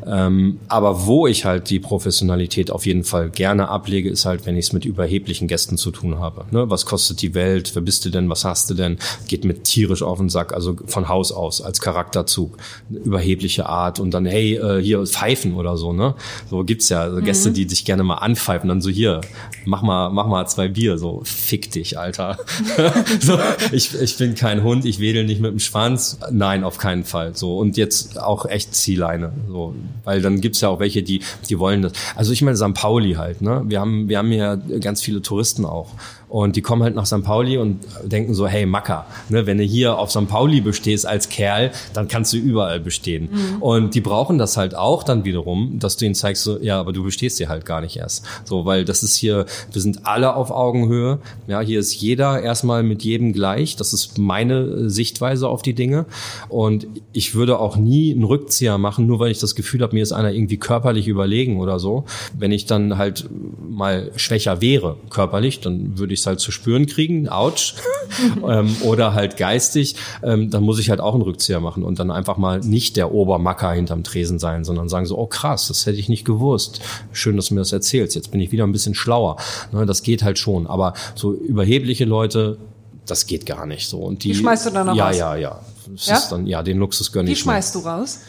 Ähm, aber wo ich halt die Professionalität auf jeden Fall gerne ablege, ist halt, wenn ich es mit überheblichen Gästen zu tun habe. Ne? Was kostet die Welt? Wer bist du denn? Was hast du denn? Geht mit tierisch auf den Sack, also von Haus aus als Charakterzug. Überhebliche Art und dann, hey, äh, hier Pfeifen oder so. Ne? So gibt's ja also Gäste, mhm. die sich gerne mal anpfeifen, dann so hier, mach mal, mach mal zwei Bier, so fick dich, Alter. so, ich, ich bin kein Hund, ich wedel nicht mit dem Schwanz. Nein, auf keinen Fall. So und jetzt auch echt Zieleine, so, weil dann gibt's ja auch welche, die, die wollen das. Also ich meine St. Pauli halt, ne? Wir haben, wir haben ja ganz viele Touristen auch. Und die kommen halt nach St. Pauli und denken so, hey Macker, ne, wenn du hier auf St. Pauli bestehst als Kerl, dann kannst du überall bestehen. Mhm. Und die brauchen das halt auch dann wiederum, dass du ihnen zeigst, so, ja, aber du bestehst hier halt gar nicht erst. So, weil das ist hier, wir sind alle auf Augenhöhe. Ja, hier ist jeder erstmal mit jedem gleich. Das ist meine Sichtweise auf die Dinge. Und ich würde auch nie einen Rückzieher machen, nur weil ich das Gefühl habe, mir ist einer irgendwie körperlich überlegen oder so. Wenn ich dann halt mal schwächer wäre, körperlich, dann würde ich es halt zu spüren kriegen, ouch, ähm, oder halt geistig, ähm, dann muss ich halt auch einen Rückzieher machen und dann einfach mal nicht der Obermacker hinterm Tresen sein, sondern sagen so, oh krass, das hätte ich nicht gewusst. Schön, dass du mir das erzählst. Jetzt bin ich wieder ein bisschen schlauer. Ne, das geht halt schon. Aber so überhebliche Leute, das geht gar nicht so. Und die, die schmeißt du dann noch ja, raus? Ja, ja, ja. ja. Dann, ja, den Luxus gönne ich Die schmeißt du raus?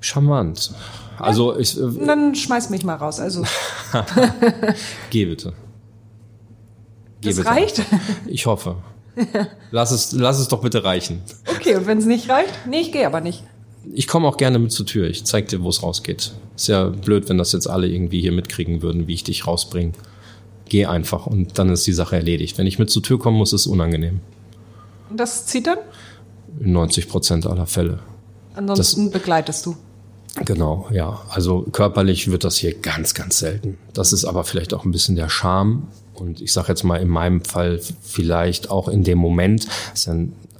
Charmant. Also ich. Äh, dann schmeiß mich mal raus. Also. Geh bitte. Das reicht? Ich hoffe. Lass es, lass es doch bitte reichen. Okay, und wenn es nicht reicht? Nee, ich gehe aber nicht. Ich komme auch gerne mit zur Tür. Ich zeig dir, wo es rausgeht. Ist ja blöd, wenn das jetzt alle irgendwie hier mitkriegen würden, wie ich dich rausbringe. Geh einfach und dann ist die Sache erledigt. Wenn ich mit zur Tür kommen muss, ist es unangenehm. Und das zieht dann? In 90 Prozent aller Fälle. Ansonsten das, begleitest du. Genau, ja. Also körperlich wird das hier ganz, ganz selten. Das ist aber vielleicht auch ein bisschen der Charme und ich sage jetzt mal in meinem Fall vielleicht auch in dem Moment, ist ja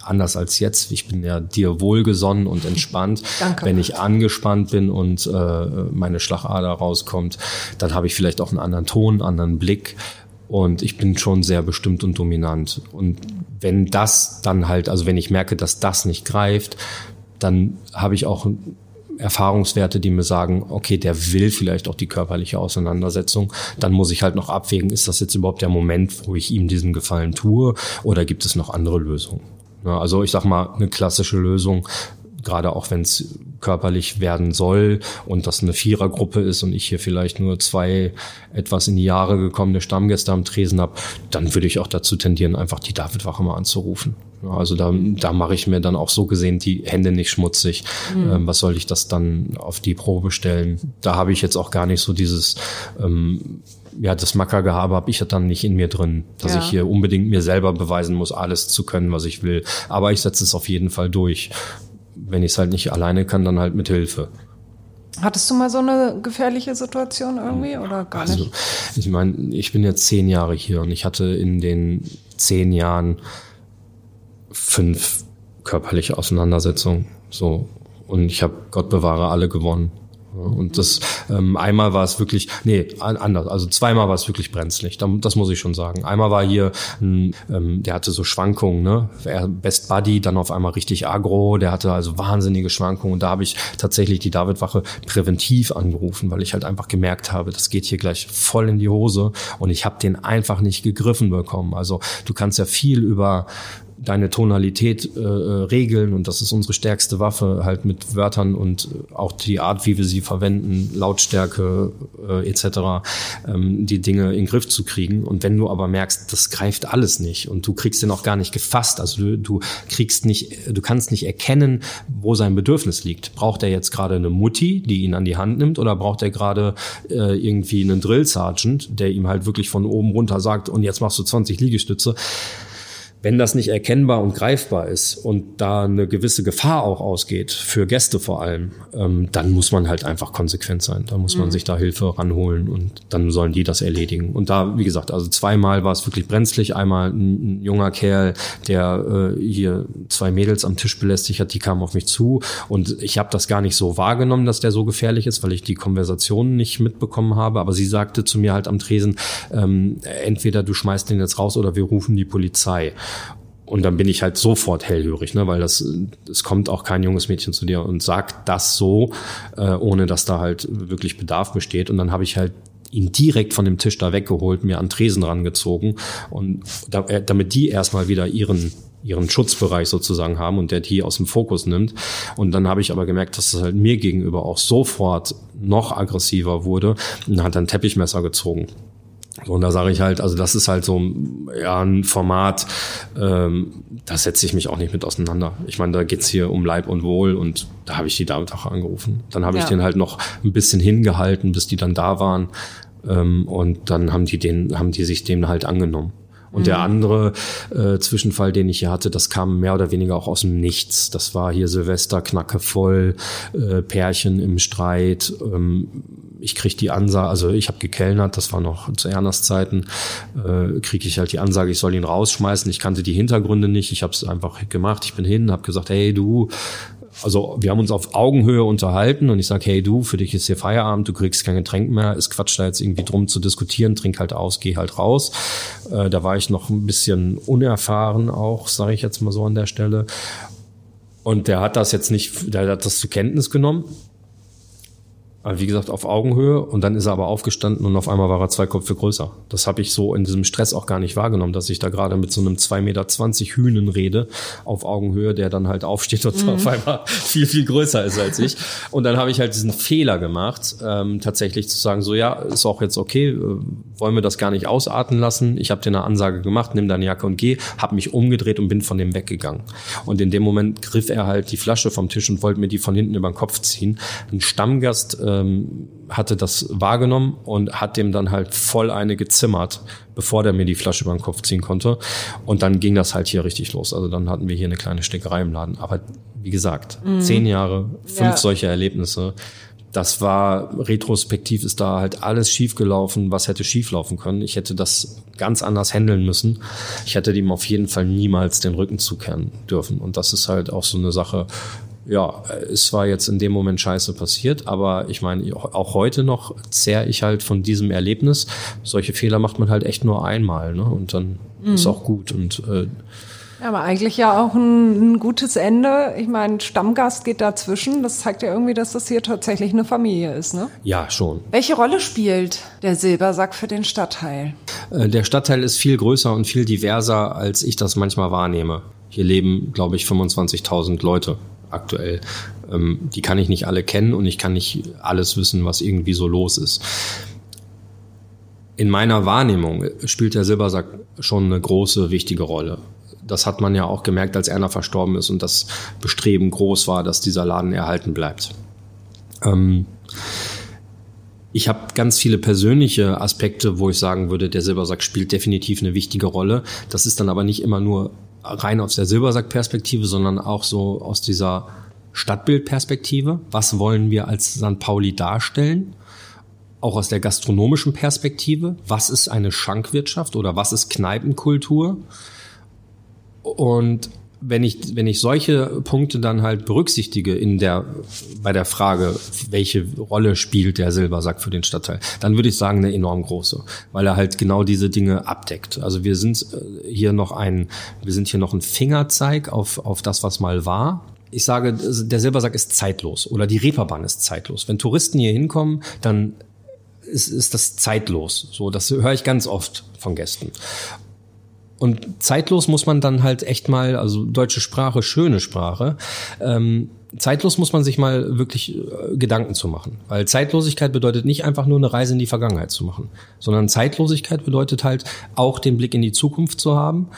anders als jetzt. Ich bin ja dir wohlgesonnen und entspannt. Danke. Wenn ich angespannt bin und äh, meine Schlagader rauskommt, dann habe ich vielleicht auch einen anderen Ton, einen anderen Blick. Und ich bin schon sehr bestimmt und dominant. Und wenn das dann halt, also wenn ich merke, dass das nicht greift, dann habe ich auch Erfahrungswerte, die mir sagen, okay, der will vielleicht auch die körperliche Auseinandersetzung. Dann muss ich halt noch abwägen, ist das jetzt überhaupt der Moment, wo ich ihm diesen Gefallen tue oder gibt es noch andere Lösungen? Also ich sag mal, eine klassische Lösung, gerade auch wenn es körperlich werden soll und das eine Vierergruppe ist und ich hier vielleicht nur zwei etwas in die Jahre gekommene Stammgäste am Tresen habe, dann würde ich auch dazu tendieren, einfach die Davidwache mal anzurufen. Also da, da mache ich mir dann auch so gesehen die Hände nicht schmutzig. Mhm. Ähm, was soll ich das dann auf die Probe stellen? Da habe ich jetzt auch gar nicht so dieses ähm, ja, das Mackergehabe habe ich ja dann nicht in mir drin, dass ja. ich hier unbedingt mir selber beweisen muss, alles zu können, was ich will. Aber ich setze es auf jeden Fall durch. Wenn ich es halt nicht alleine kann, dann halt mit Hilfe. Hattest du mal so eine gefährliche Situation irgendwie oder gar also, nicht? Ich meine, ich bin jetzt zehn Jahre hier und ich hatte in den zehn Jahren fünf körperliche Auseinandersetzungen. So. Und ich habe, Gott bewahre, alle gewonnen. Und das ähm, einmal war es wirklich, nee, anders. Also zweimal war es wirklich brenzlig. Das muss ich schon sagen. Einmal war hier, ein, ähm, der hatte so Schwankungen, ne? Best Buddy, dann auf einmal richtig agro. Der hatte also wahnsinnige Schwankungen. Und da habe ich tatsächlich die Davidwache präventiv angerufen, weil ich halt einfach gemerkt habe, das geht hier gleich voll in die Hose. Und ich habe den einfach nicht gegriffen bekommen. Also du kannst ja viel über deine Tonalität äh, äh, regeln und das ist unsere stärkste Waffe, halt mit Wörtern und äh, auch die Art, wie wir sie verwenden, Lautstärke äh, etc., ähm, die Dinge in den Griff zu kriegen. Und wenn du aber merkst, das greift alles nicht und du kriegst den auch gar nicht gefasst, also du, du kriegst nicht, du kannst nicht erkennen, wo sein Bedürfnis liegt. Braucht er jetzt gerade eine Mutti, die ihn an die Hand nimmt, oder braucht er gerade äh, irgendwie einen Drill Sergeant, der ihm halt wirklich von oben runter sagt, und jetzt machst du 20 Liegestütze wenn das nicht erkennbar und greifbar ist und da eine gewisse Gefahr auch ausgeht, für Gäste vor allem, ähm, dann muss man halt einfach konsequent sein. Da muss man mhm. sich da Hilfe ranholen und dann sollen die das erledigen. Und da, wie gesagt, also zweimal war es wirklich brenzlig. Einmal ein, ein junger Kerl, der äh, hier zwei Mädels am Tisch belästigt hat, die kamen auf mich zu und ich habe das gar nicht so wahrgenommen, dass der so gefährlich ist, weil ich die Konversation nicht mitbekommen habe. Aber sie sagte zu mir halt am Tresen, ähm, entweder du schmeißt den jetzt raus oder wir rufen die Polizei. Und dann bin ich halt sofort hellhörig, ne, weil das, es kommt auch kein junges Mädchen zu dir und sagt das so, äh, ohne dass da halt wirklich Bedarf besteht. Und dann habe ich halt ihn direkt von dem Tisch da weggeholt, mir an Tresen rangezogen und da, äh, damit die erstmal wieder ihren ihren Schutzbereich sozusagen haben und der die aus dem Fokus nimmt. Und dann habe ich aber gemerkt, dass es halt mir gegenüber auch sofort noch aggressiver wurde und hat ein Teppichmesser gezogen. So, und da sage ich halt, also das ist halt so ja, ein Format, ähm, da setze ich mich auch nicht mit auseinander. Ich meine, da geht's hier um Leib und Wohl und da habe ich die damit auch angerufen. Dann habe ja. ich den halt noch ein bisschen hingehalten, bis die dann da waren. Ähm, und dann haben die den, haben die sich dem halt angenommen. Und mhm. der andere äh, Zwischenfall, den ich hier hatte, das kam mehr oder weniger auch aus dem Nichts. Das war hier Silvester, knacke voll, äh, Pärchen im Streit. Ähm, ich krieg die Ansage, also ich habe gekellnert, das war noch zu Erners Zeiten, äh, kriege ich halt die Ansage, ich soll ihn rausschmeißen. Ich kannte die Hintergründe nicht, ich habe es einfach gemacht. Ich bin hin, habe gesagt, hey du, also wir haben uns auf Augenhöhe unterhalten und ich sage, hey du, für dich ist hier Feierabend, du kriegst kein Getränk mehr, ist Quatsch da jetzt irgendwie drum zu diskutieren, trink halt aus, geh halt raus. Äh, da war ich noch ein bisschen unerfahren auch, sage ich jetzt mal so an der Stelle. Und der hat das jetzt nicht, der hat das zur Kenntnis genommen wie gesagt, auf Augenhöhe und dann ist er aber aufgestanden und auf einmal war er zwei Köpfe größer. Das habe ich so in diesem Stress auch gar nicht wahrgenommen, dass ich da gerade mit so einem 2,20 Meter Hühnen rede auf Augenhöhe, der dann halt aufsteht und mhm. auf einmal viel, viel größer ist als ich. Und dann habe ich halt diesen Fehler gemacht, ähm, tatsächlich zu sagen, so ja, ist auch jetzt okay, äh, wollen wir das gar nicht ausarten lassen. Ich habe dir eine Ansage gemacht, nimm deine Jacke und geh, habe mich umgedreht und bin von dem weggegangen. Und in dem Moment griff er halt die Flasche vom Tisch und wollte mir die von hinten über den Kopf ziehen. Ein Stammgast äh, ähm, hatte das wahrgenommen und hat dem dann halt voll eine gezimmert, bevor der mir die Flasche über den Kopf ziehen konnte. Und dann ging das halt hier richtig los. Also dann hatten wir hier eine kleine Stickerei im Laden. Aber wie gesagt, mhm. zehn Jahre, fünf ja. solche Erlebnisse. Das war retrospektiv ist da halt alles schiefgelaufen, was hätte schieflaufen können. Ich hätte das ganz anders handeln müssen. Ich hätte ihm auf jeden Fall niemals den Rücken zukehren dürfen. Und das ist halt auch so eine Sache, ja, es war jetzt in dem Moment scheiße passiert, aber ich meine, auch heute noch zehre ich halt von diesem Erlebnis. Solche Fehler macht man halt echt nur einmal, ne? Und dann mhm. ist auch gut. Und äh, ja, aber eigentlich ja auch ein, ein gutes Ende. Ich meine, Stammgast geht dazwischen. Das zeigt ja irgendwie, dass das hier tatsächlich eine Familie ist, ne? Ja, schon. Welche Rolle spielt der Silbersack für den Stadtteil? Äh, der Stadtteil ist viel größer und viel diverser, als ich das manchmal wahrnehme. Hier leben, glaube ich, 25.000 Leute aktuell. Ähm, die kann ich nicht alle kennen und ich kann nicht alles wissen, was irgendwie so los ist. In meiner Wahrnehmung spielt der Silbersack schon eine große, wichtige Rolle. Das hat man ja auch gemerkt, als Erna verstorben ist und das Bestreben groß war, dass dieser Laden erhalten bleibt. Ähm, ich habe ganz viele persönliche Aspekte, wo ich sagen würde, der Silbersack spielt definitiv eine wichtige Rolle. Das ist dann aber nicht immer nur rein aus der Silbersack-Perspektive, sondern auch so aus dieser Stadtbildperspektive. Was wollen wir als St. Pauli darstellen? Auch aus der gastronomischen Perspektive. Was ist eine Schankwirtschaft oder was ist Kneipenkultur? Und wenn ich, wenn ich solche Punkte dann halt berücksichtige in der, bei der Frage, welche Rolle spielt der Silbersack für den Stadtteil, dann würde ich sagen, eine enorm große, weil er halt genau diese Dinge abdeckt. Also wir sind äh, hier noch ein, wir sind hier noch ein Fingerzeig auf, auf das, was mal war. Ich sage, der Silbersack ist zeitlos oder die Reeperbahn ist zeitlos. Wenn Touristen hier hinkommen, dann ist, ist das zeitlos. So, das höre ich ganz oft von Gästen. Und zeitlos muss man dann halt echt mal, also deutsche Sprache, schöne Sprache, ähm, zeitlos muss man sich mal wirklich äh, Gedanken zu machen. Weil Zeitlosigkeit bedeutet nicht einfach nur eine Reise in die Vergangenheit zu machen, sondern Zeitlosigkeit bedeutet halt auch den Blick in die Zukunft zu haben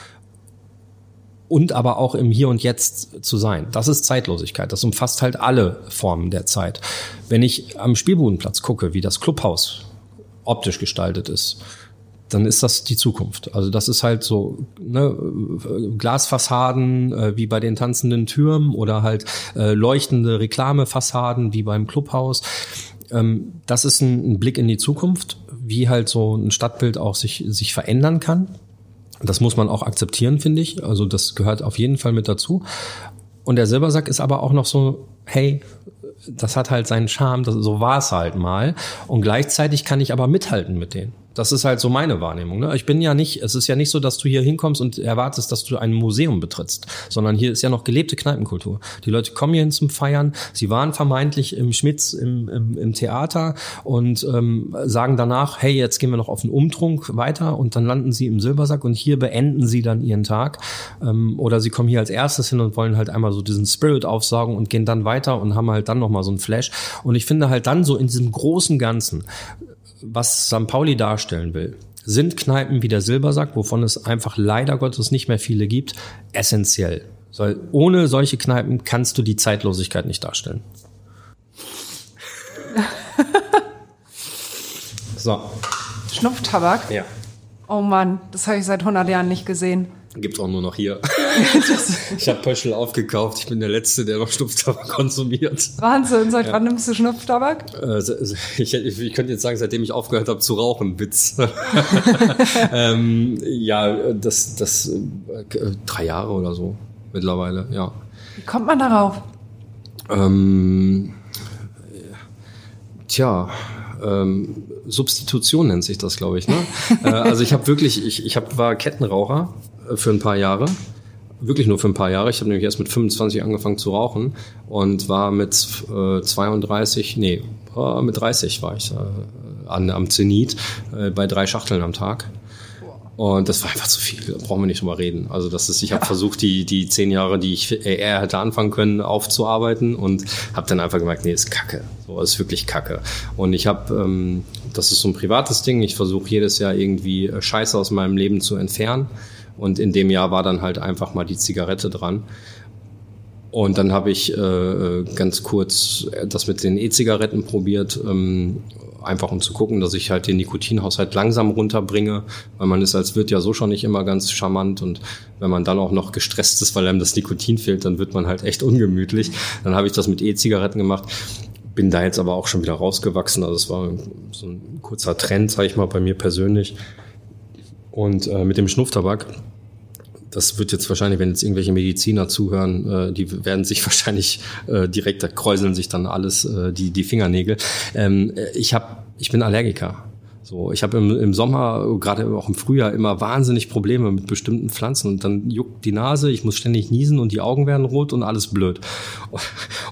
und aber auch im Hier und Jetzt zu sein. Das ist Zeitlosigkeit. Das umfasst halt alle Formen der Zeit. Wenn ich am Spielbudenplatz gucke, wie das Clubhaus optisch gestaltet ist, dann ist das die Zukunft. Also das ist halt so ne, Glasfassaden äh, wie bei den tanzenden Türmen oder halt äh, leuchtende Reklamefassaden wie beim Clubhaus. Ähm, das ist ein, ein Blick in die Zukunft, wie halt so ein Stadtbild auch sich, sich verändern kann. Das muss man auch akzeptieren, finde ich. Also das gehört auf jeden Fall mit dazu. Und der Silbersack ist aber auch noch so, hey, das hat halt seinen Charme, das, so war es halt mal. Und gleichzeitig kann ich aber mithalten mit denen. Das ist halt so meine Wahrnehmung. Ne? Ich bin ja nicht, es ist ja nicht so, dass du hier hinkommst und erwartest, dass du ein Museum betrittst, sondern hier ist ja noch gelebte Kneipenkultur. Die Leute kommen hier hin zum Feiern, sie waren vermeintlich im Schmitz im, im, im Theater und ähm, sagen danach, hey, jetzt gehen wir noch auf den Umtrunk weiter und dann landen sie im Silbersack und hier beenden sie dann ihren Tag. Ähm, oder sie kommen hier als erstes hin und wollen halt einmal so diesen Spirit aufsaugen und gehen dann weiter und haben halt dann nochmal so einen Flash. Und ich finde halt dann so in diesem großen Ganzen, was St. Pauli darstellen will, sind Kneipen wie der Silbersack, wovon es einfach leider Gottes nicht mehr viele gibt, essentiell. Weil ohne solche Kneipen kannst du die Zeitlosigkeit nicht darstellen. so. Schnupftabak? Ja. Oh Mann, das habe ich seit 100 Jahren nicht gesehen. Gibt's auch nur noch hier. Ich habe Pöschel aufgekauft. Ich bin der Letzte, der noch Schnupftabak konsumiert. Wahnsinn. Seit ja. wann nimmst du Schnupftabak? Äh, ich, ich, könnte jetzt sagen, seitdem ich aufgehört habe zu rauchen. Witz. ähm, ja, das, das äh, drei Jahre oder so mittlerweile. Ja. Wie kommt man darauf? Ähm, tja, ähm, Substitution nennt sich das, glaube ich. Ne? äh, also ich habe wirklich, ich, ich hab, war Kettenraucher für ein paar Jahre. Wirklich nur für ein paar Jahre. Ich habe nämlich erst mit 25 angefangen zu rauchen und war mit äh, 32, nee, äh, mit 30 war ich äh, an, am Zenit äh, bei drei Schachteln am Tag. Und das war einfach zu viel, da brauchen wir nicht drüber reden. Also das ist, ich habe versucht, die, die zehn Jahre, die ich eher hätte anfangen können, aufzuarbeiten und habe dann einfach gemerkt, nee, ist kacke. So, ist wirklich kacke. Und ich habe, ähm, das ist so ein privates Ding, ich versuche jedes Jahr irgendwie äh, Scheiße aus meinem Leben zu entfernen. Und in dem Jahr war dann halt einfach mal die Zigarette dran. Und dann habe ich äh, äh ganz kurz das mit den E-Zigaretten probiert, ähm, einfach um zu gucken, dass ich halt den Nikotinhaushalt langsam runterbringe, weil man ist als Wirt ja so schon nicht immer ganz charmant und wenn man dann auch noch gestresst ist, weil einem das Nikotin fehlt, dann wird man halt echt ungemütlich. Dann habe ich das mit E-Zigaretten gemacht bin da jetzt aber auch schon wieder rausgewachsen. Also es war so ein kurzer Trend, sage ich mal, bei mir persönlich. Und äh, mit dem Schnupftabak, das wird jetzt wahrscheinlich, wenn jetzt irgendwelche Mediziner zuhören, äh, die werden sich wahrscheinlich äh, direkt, da kräuseln sich dann alles äh, die, die Fingernägel. Ähm, ich hab, ich bin Allergiker. So, ich habe im, im Sommer, gerade auch im Frühjahr, immer wahnsinnig Probleme mit bestimmten Pflanzen und dann juckt die Nase, ich muss ständig niesen und die Augen werden rot und alles blöd.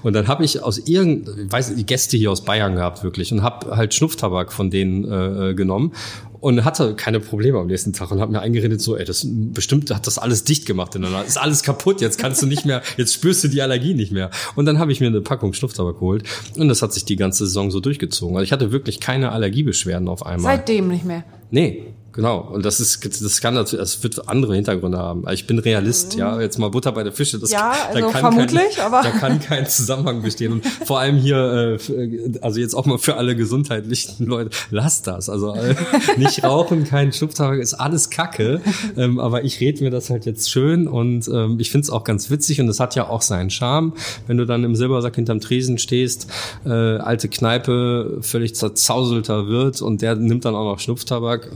Und dann habe ich aus irgend, ich weiß die Gäste hier aus Bayern gehabt wirklich und habe halt Schnupftabak von denen äh, äh genommen und hatte keine Probleme am nächsten Tag und hat mir eingeredet so, ey, das bestimmt hat das alles dicht gemacht in der. Ist alles kaputt, jetzt kannst du nicht mehr, jetzt spürst du die Allergie nicht mehr. Und dann habe ich mir eine Packung Schnupftabak geholt und das hat sich die ganze Saison so durchgezogen. Also ich hatte wirklich keine Allergiebeschwerden auf einmal. Seitdem nicht mehr. Nee, Genau, und das ist, das kann natürlich, das wird andere Hintergründe haben. Ich bin Realist, ja, jetzt mal Butter bei der Fische, das ja, also da kann vermutlich, kein, aber da kann kein Zusammenhang bestehen. Und vor allem hier, äh, also jetzt auch mal für alle gesundheitlichen Leute, lasst das. Also äh, nicht rauchen, kein Schnupftabak, ist alles Kacke. Ähm, aber ich rede mir das halt jetzt schön und ähm, ich finde es auch ganz witzig und es hat ja auch seinen Charme, wenn du dann im Silbersack hinterm Tresen stehst, äh, alte Kneipe, völlig zerzauselter wird und der nimmt dann auch noch Schnupftabak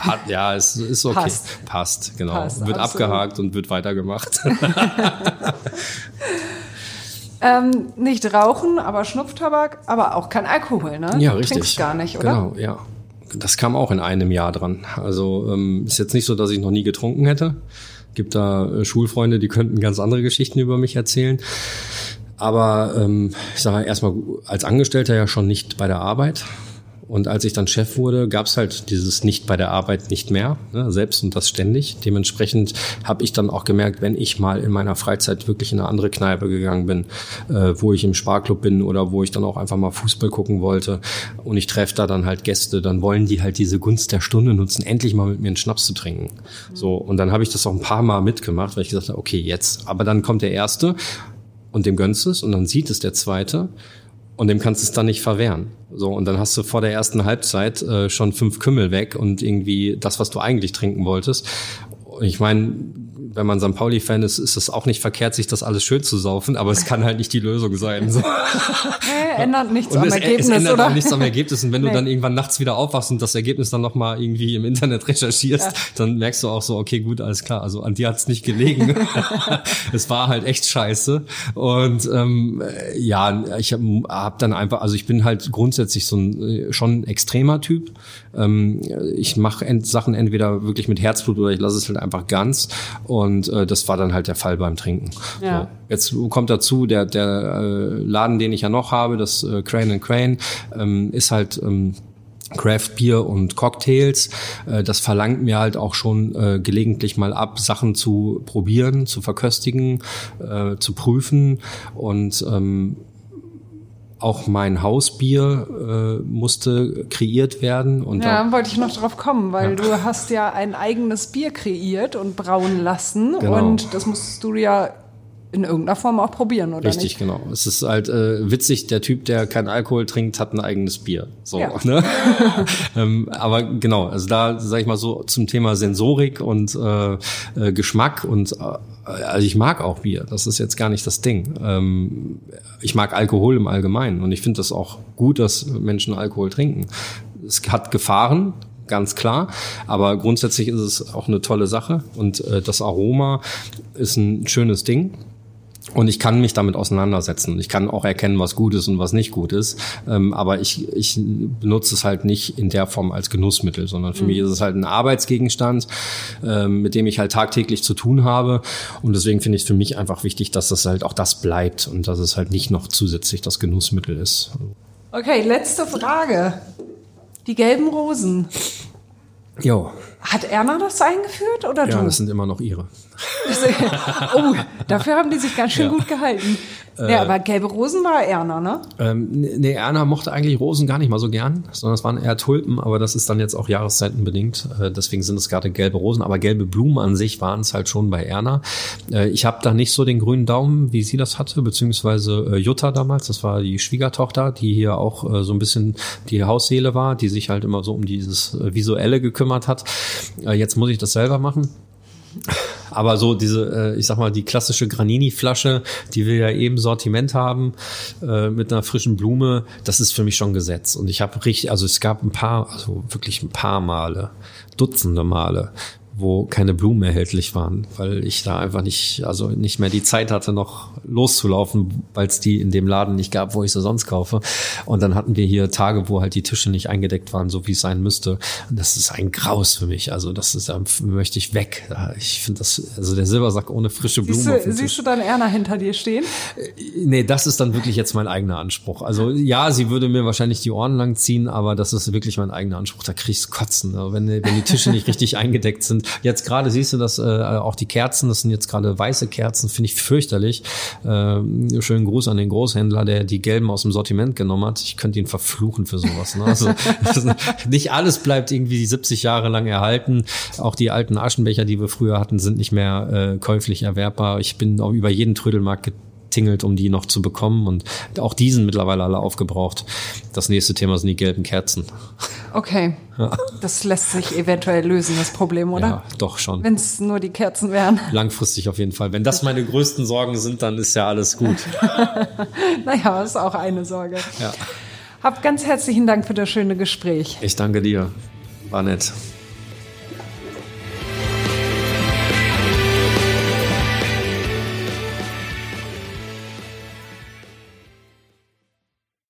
hat, ja, es ist okay. Passt. Passt, genau. Passt, wird absolut. abgehakt und wird weitergemacht. ähm, nicht rauchen, aber Schnupftabak, aber auch kein Alkohol, ne? ja, Du richtig. Trinkst gar nicht, oder? Genau, ja. Das kam auch in einem Jahr dran. Also ähm, ist jetzt nicht so, dass ich noch nie getrunken hätte. Gibt da äh, Schulfreunde, die könnten ganz andere Geschichten über mich erzählen. Aber ähm, ich sage erstmal als Angestellter ja schon nicht bei der Arbeit. Und als ich dann Chef wurde, gab es halt dieses nicht bei der Arbeit nicht mehr, ne, selbst und das ständig. Dementsprechend habe ich dann auch gemerkt, wenn ich mal in meiner Freizeit wirklich in eine andere Kneipe gegangen bin, äh, wo ich im Sparklub bin oder wo ich dann auch einfach mal Fußball gucken wollte und ich treffe da dann halt Gäste, dann wollen die halt diese Gunst der Stunde nutzen, endlich mal mit mir einen Schnaps zu trinken. So und dann habe ich das auch ein paar Mal mitgemacht, weil ich gesagt habe, okay jetzt. Aber dann kommt der erste und dem gönnst es und dann sieht es der zweite und dem kannst du es dann nicht verwehren. So, und dann hast du vor der ersten Halbzeit äh, schon fünf Kümmel weg und irgendwie das, was du eigentlich trinken wolltest. Ich meine, wenn man St. Pauli-Fan ist, ist es auch nicht verkehrt, sich das alles schön zu saufen, aber es kann halt nicht die Lösung sein. So. Äh, ändert nichts Und am es, Ergebnis, es ändert oder? auch nichts am Ergebnis. Und wenn Nee. du dann irgendwann nachts wieder aufwachst und das Ergebnis dann nochmal irgendwie im Internet recherchierst, dann merkst du auch so, okay, gut, alles klar. Also an dir hat's nicht gelegen. es war halt echt scheiße. Und ähm, äh, ja, ich habe hab dann einfach, also ich bin halt grundsätzlich so ein äh, schon ein extremer Typ. Ähm, ich mache ent Sachen entweder wirklich mit Herzblut oder ich lasse es halt einfach ganz. Und äh, das war dann halt der Fall beim Trinken. Ja. So. Jetzt kommt dazu, der, der äh, Laden, den ich ja noch habe, das äh, Crane and Crane, ähm, ist halt ähm, Craft Beer und Cocktails. Äh, das verlangt mir halt auch schon äh, gelegentlich mal ab, Sachen zu probieren, zu verköstigen, äh, zu prüfen und ähm, auch mein Hausbier äh, musste kreiert werden und Ja, da, wollte ich noch drauf kommen, weil du hast ja ein eigenes Bier kreiert und brauen lassen Genau. und das musst du ja in irgendeiner Form auch probieren, oder Richtig, nicht? genau. Es ist halt äh, witzig, der Typ, der keinen Alkohol trinkt, hat ein eigenes Bier. So, Ja. ne? ähm, aber genau, also da sage ich mal so zum Thema Sensorik und äh, äh, Geschmack und äh, also ich mag auch Bier. Das ist jetzt gar nicht das Ding. Ähm, ich mag Alkohol im Allgemeinen und ich finde das auch gut, dass Menschen Alkohol trinken. Es hat Gefahren, ganz klar. Aber grundsätzlich ist es auch eine tolle Sache und äh, das Aroma ist ein schönes Ding. Und ich kann mich damit auseinandersetzen. Ich kann auch erkennen, was gut ist und was nicht gut ist. Ähm, aber ich, ich benutze es halt nicht in der Form als Genussmittel, sondern für mich ist es halt ein Arbeitsgegenstand, ähm, mit dem ich halt tagtäglich zu tun habe. Und deswegen finde ich es für mich einfach wichtig, dass das halt auch das bleibt und dass es halt nicht noch zusätzlich das Genussmittel ist. Okay, letzte Frage. Die gelben Rosen. Jo, Hat Erna das eingeführt oder ja, du? das sind immer noch ihre. oh, dafür haben die sich ganz schön gut gehalten. Äh, ja, aber gelbe Rosen war Erna, ne? Ähm, nee, Erna mochte eigentlich Rosen gar nicht mal so gern, sondern es waren eher Tulpen, aber das ist dann jetzt auch jahreszeitenbedingt. Äh, deswegen sind es gerade gelbe Rosen, aber gelbe Blumen an sich waren es halt schon bei Erna. Äh, ich habe da nicht so den grünen Daumen, wie sie das hatte, beziehungsweise äh, Jutta damals, das war die Schwiegertochter, die hier auch äh, so ein bisschen die Hausseele war, die sich halt immer so um dieses Visuelle gekümmert hat. Äh, jetzt muss ich das selber machen. Aber so diese, äh, ich sag mal, die klassische Granini-Flasche, die wir ja eben Sortiment haben, äh, mit einer frischen Blume, das ist für mich schon Gesetz. Und ich habe richtig, also es gab ein paar, also wirklich ein paar Male, Dutzende Male, wo keine Blumen erhältlich waren, weil ich da einfach nicht, also nicht mehr die Zeit hatte, noch loszulaufen, weil es die in dem Laden nicht gab, wo ich sie sonst kaufe. Und dann hatten wir hier Tage, wo halt die Tische nicht eingedeckt waren, so wie es sein müsste. Und das ist ein Graus für mich. Also das ist, da möchte ich weg. Ich finde das, also der Silbersack ohne frische Blumen. Siehst du, siehst du dann Erna hinter dir stehen? Nee, das ist dann wirklich jetzt mein eigener Anspruch. Also ja, sie würde mir wahrscheinlich die Ohren lang ziehen, aber das ist wirklich mein eigener Anspruch. Da kriegst du Kotzen, ne? wenn, wenn die Tische nicht richtig eingedeckt sind. Jetzt gerade siehst du das, äh, auch die Kerzen, das sind jetzt gerade weiße Kerzen, finde ich fürchterlich. Äh, schönen Gruß an den Großhändler, der die gelben aus dem Sortiment genommen hat. Ich könnte ihn verfluchen für sowas. Ne? Also, nicht alles bleibt irgendwie 70 Jahre lang erhalten. Auch die alten Aschenbecher, die wir früher hatten, sind nicht mehr äh, käuflich erwerbbar. Ich bin auch über jeden Trödelmarkt tingelt, um die noch zu bekommen. Und auch die sind mittlerweile alle aufgebraucht. Das nächste Thema sind die gelben Kerzen. Okay. Ja. Das lässt sich eventuell lösen, das Problem, oder? Ja, doch schon. Wenn es nur die Kerzen wären. Langfristig auf jeden Fall. Wenn das meine größten Sorgen sind, dann ist ja alles gut. naja, ist auch eine Sorge. Ja. Hab ganz herzlichen Dank für das schöne Gespräch. Ich danke dir. War nett.